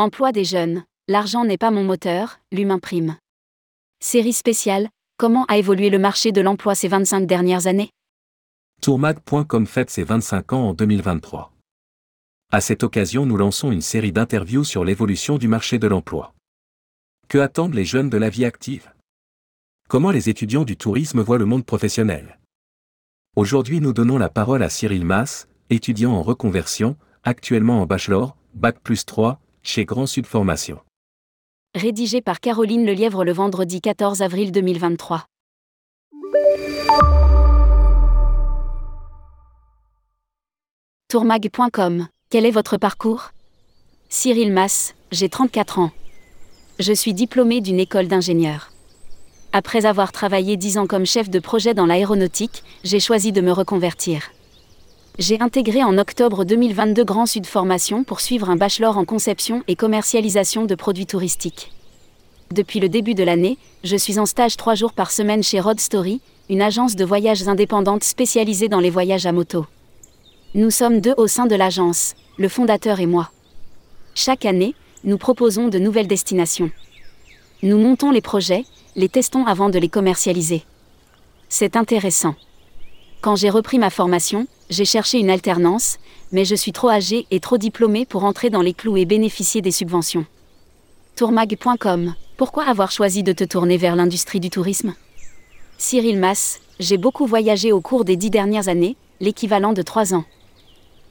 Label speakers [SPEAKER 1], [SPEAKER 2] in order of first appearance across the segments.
[SPEAKER 1] Emploi des jeunes. L'argent n'est pas mon moteur, l'humain prime. Série spéciale. Comment a évolué le marché de l'emploi ces 25 dernières années?
[SPEAKER 2] Tourmag.com fête ses 25 ans en 2023. À cette occasion, nous lançons une série d'interviews sur l'évolution du marché de l'emploi. Que attendent les jeunes de la vie active? Comment les étudiants du tourisme voient le monde professionnel? Aujourd'hui, nous donnons la parole à Cyril Mass, étudiant en reconversion, actuellement en bachelor, bac plus 3, chez Grand Sud Formation.
[SPEAKER 1] Rédigé par Caroline Lelièvre le vendredi 14 avril 2023. Tourmag.com Quel est votre parcours? Cyril Mass, j'ai 34 ans. Je suis diplômé d'une école d'ingénieur. Après avoir travaillé 10 ans comme chef de projet dans l'aéronautique, j'ai choisi de me reconvertir. J'ai intégré en octobre 2022 Grand Sud Formation pour suivre un bachelor en conception et commercialisation de produits touristiques. Depuis le début de l'année, je suis en stage 3 jours par semaine chez Road Story, une agence de voyages indépendante spécialisée dans les voyages à moto. Nous sommes deux au sein de l'agence, le fondateur et moi. Chaque année, nous proposons de nouvelles destinations. Nous montons les projets, les testons avant de les commercialiser. C'est intéressant. Quand j'ai repris ma formation, j'ai cherché une alternance, mais je suis trop âgé et trop diplômé pour entrer dans les clous et bénéficier des subventions. Tourmag.com Pourquoi avoir choisi de te tourner vers l'industrie du tourisme? Cyril Mass, j'ai beaucoup voyagé au cours des dix dernières années, l'équivalent de trois ans.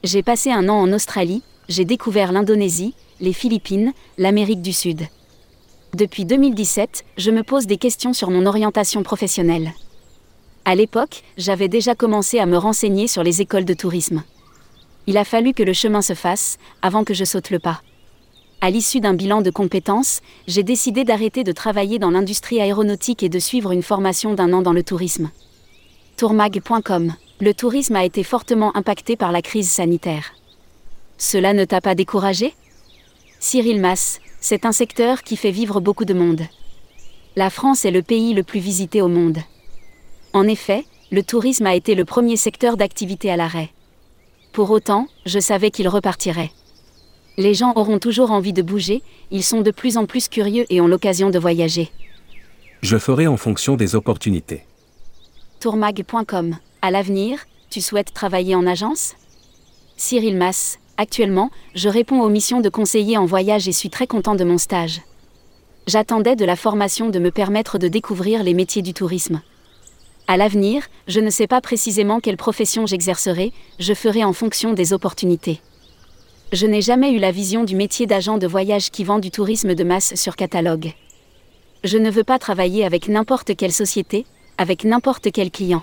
[SPEAKER 1] J'ai passé un an en Australie, j'ai découvert l'Indonésie, les Philippines, l'Amérique du Sud. Depuis 2017, je me pose des questions sur mon orientation professionnelle. À l'époque, j'avais déjà commencé à me renseigner sur les écoles de tourisme. Il a fallu que le chemin se fasse, avant que je saute le pas. À l'issue d'un bilan de compétences, j'ai décidé d'arrêter de travailler dans l'industrie aéronautique et de suivre une formation d'un an dans le tourisme. Tourmag.com Le tourisme a été fortement impacté par la crise sanitaire. Cela ne t'a pas découragé? Cyril Mass, c'est un secteur qui fait vivre beaucoup de monde. La France est le pays le plus visité au monde. En effet, le tourisme a été le premier secteur d'activité à l'arrêt. Pour autant, je savais qu'il repartirait. Les gens auront toujours envie de bouger, ils sont de plus en plus curieux et ont l'occasion de voyager.
[SPEAKER 2] Je ferai en fonction des opportunités.
[SPEAKER 1] Tourmag.com À l'avenir, tu souhaites travailler en agence? Cyril Mass Actuellement, je réponds aux missions de conseiller en voyage et suis très content de mon stage. J'attendais de la formation de me permettre de découvrir les métiers du tourisme. À l'avenir, je ne sais pas précisément quelle profession j'exercerai, je ferai en fonction des opportunités. Je n'ai jamais eu la vision du métier d'agent de voyage qui vend du tourisme de masse sur catalogue. Je ne veux pas travailler avec n'importe quelle société, avec n'importe quel client.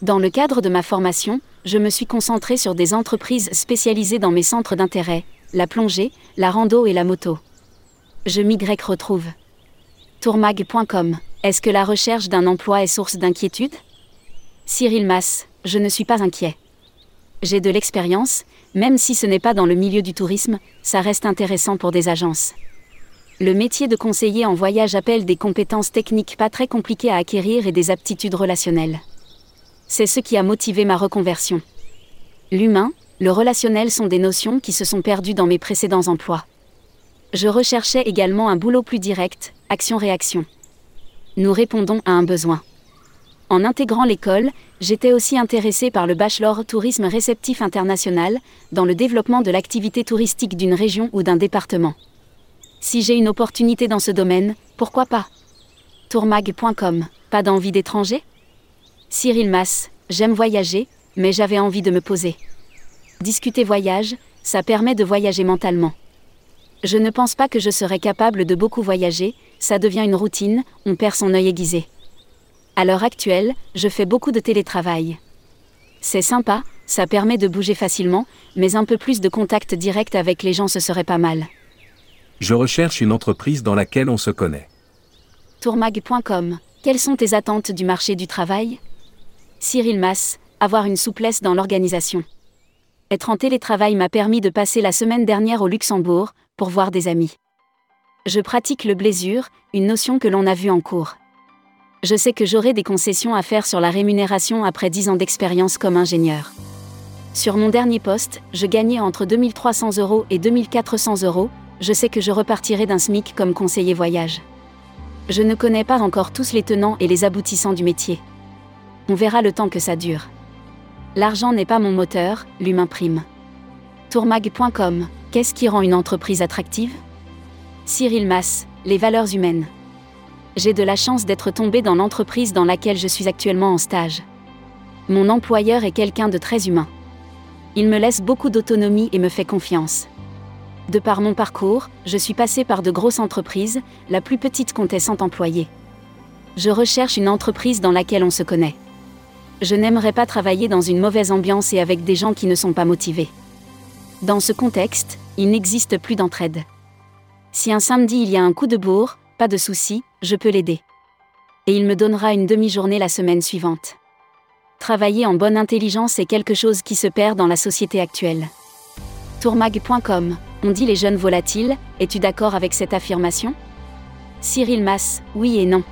[SPEAKER 1] Dans le cadre de ma formation, je me suis concentré sur des entreprises spécialisées dans mes centres d'intérêt, la plongée, la rando et la moto. Je m'y retrouve. Tourmag.com Est-ce que la recherche d'un emploi est source d'inquiétude? Cyril Mass, je ne suis pas inquiet. J'ai de l'expérience, même si ce n'est pas dans le milieu du tourisme, ça reste intéressant pour des agences. Le métier de conseiller en voyage appelle des compétences techniques pas très compliquées à acquérir et des aptitudes relationnelles. C'est ce qui a motivé ma reconversion. L'humain, le relationnel sont des notions qui se sont perdues dans mes précédents emplois. Je recherchais également un boulot plus direct, action-réaction. Nous répondons à un besoin. En intégrant l'école, j'étais aussi intéressé par le bachelor tourisme réceptif international, dans le développement de l'activité touristique d'une région ou d'un département. Si j'ai une opportunité dans ce domaine, pourquoi pas? Tourmag.com, pas d'envie d'étranger? Cyril Mass, j'aime voyager, mais j'avais envie de me poser. Discuter voyage, ça permet de voyager mentalement. Je ne pense pas que je serais capable de beaucoup voyager, ça devient une routine, on perd son œil aiguisé. À l'heure actuelle, je fais beaucoup de télétravail. C'est sympa, ça permet de bouger facilement, mais un peu plus de contact direct avec les gens ce serait pas mal.
[SPEAKER 2] Je recherche une entreprise dans laquelle on se connaît.
[SPEAKER 1] Tourmag.com Quelles sont tes attentes du marché du travail? Cyril Mass, avoir une souplesse dans l'organisation. Être en télétravail m'a permis de passer la semaine dernière au Luxembourg, pour voir des amis. Je pratique le blésure, une notion que l'on a vue en cours. Je sais que j'aurai des concessions à faire sur la rémunération après 10 ans d'expérience comme ingénieur. Sur mon dernier poste, je gagnais entre 2300 euros et 2400 euros, je sais que je repartirai d'un SMIC comme conseiller voyage. Je ne connais pas encore tous les tenants et les aboutissants du métier. On verra le temps que ça dure. L'argent n'est pas mon moteur, l'humain prime. Tourmag.com, qu'est-ce qui rend une entreprise attractive? Cyril Mass, les valeurs humaines. J'ai de la chance d'être tombé dans l'entreprise dans laquelle je suis actuellement en stage. Mon employeur est quelqu'un de très humain. Il me laisse beaucoup d'autonomie et me fait confiance. De par mon parcours, je suis passé par de grosses entreprises, la plus petite comptait 100 employés. Je recherche une entreprise dans laquelle on se connaît. Je n'aimerais pas travailler dans une mauvaise ambiance et avec des gens qui ne sont pas motivés. Dans ce contexte, il n'existe plus d'entraide. Si un samedi il y a un coup de bourre, pas de souci, je peux l'aider. Et il me donnera une demi-journée la semaine suivante. Travailler en bonne intelligence est quelque chose qui se perd dans la société actuelle. Tourmag.com, on dit les jeunes volatiles, es-tu d'accord avec cette affirmation? Cyril Mass, oui et non.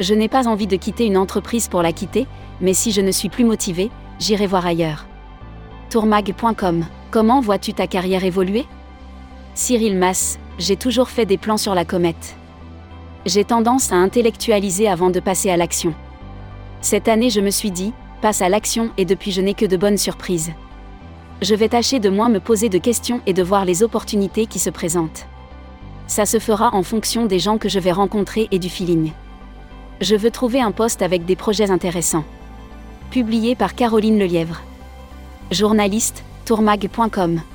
[SPEAKER 1] Je n'ai pas envie de quitter une entreprise pour la quitter, mais si je ne suis plus motivé, j'irai voir ailleurs. Tourmag.com, comment vois-tu ta carrière évoluer? Cyril Mass, j'ai toujours fait des plans sur la comète. J'ai tendance à intellectualiser avant de passer à l'action. Cette année, je me suis dit, passe à l'action et depuis, je n'ai que de bonnes surprises. Je vais tâcher de moins me poser de questions et de voir les opportunités qui se présentent. Ça se fera en fonction des gens que je vais rencontrer et du feeling. Je veux trouver un poste avec des projets intéressants. Publié par Caroline Lelièvre. Journaliste, tourmag.com.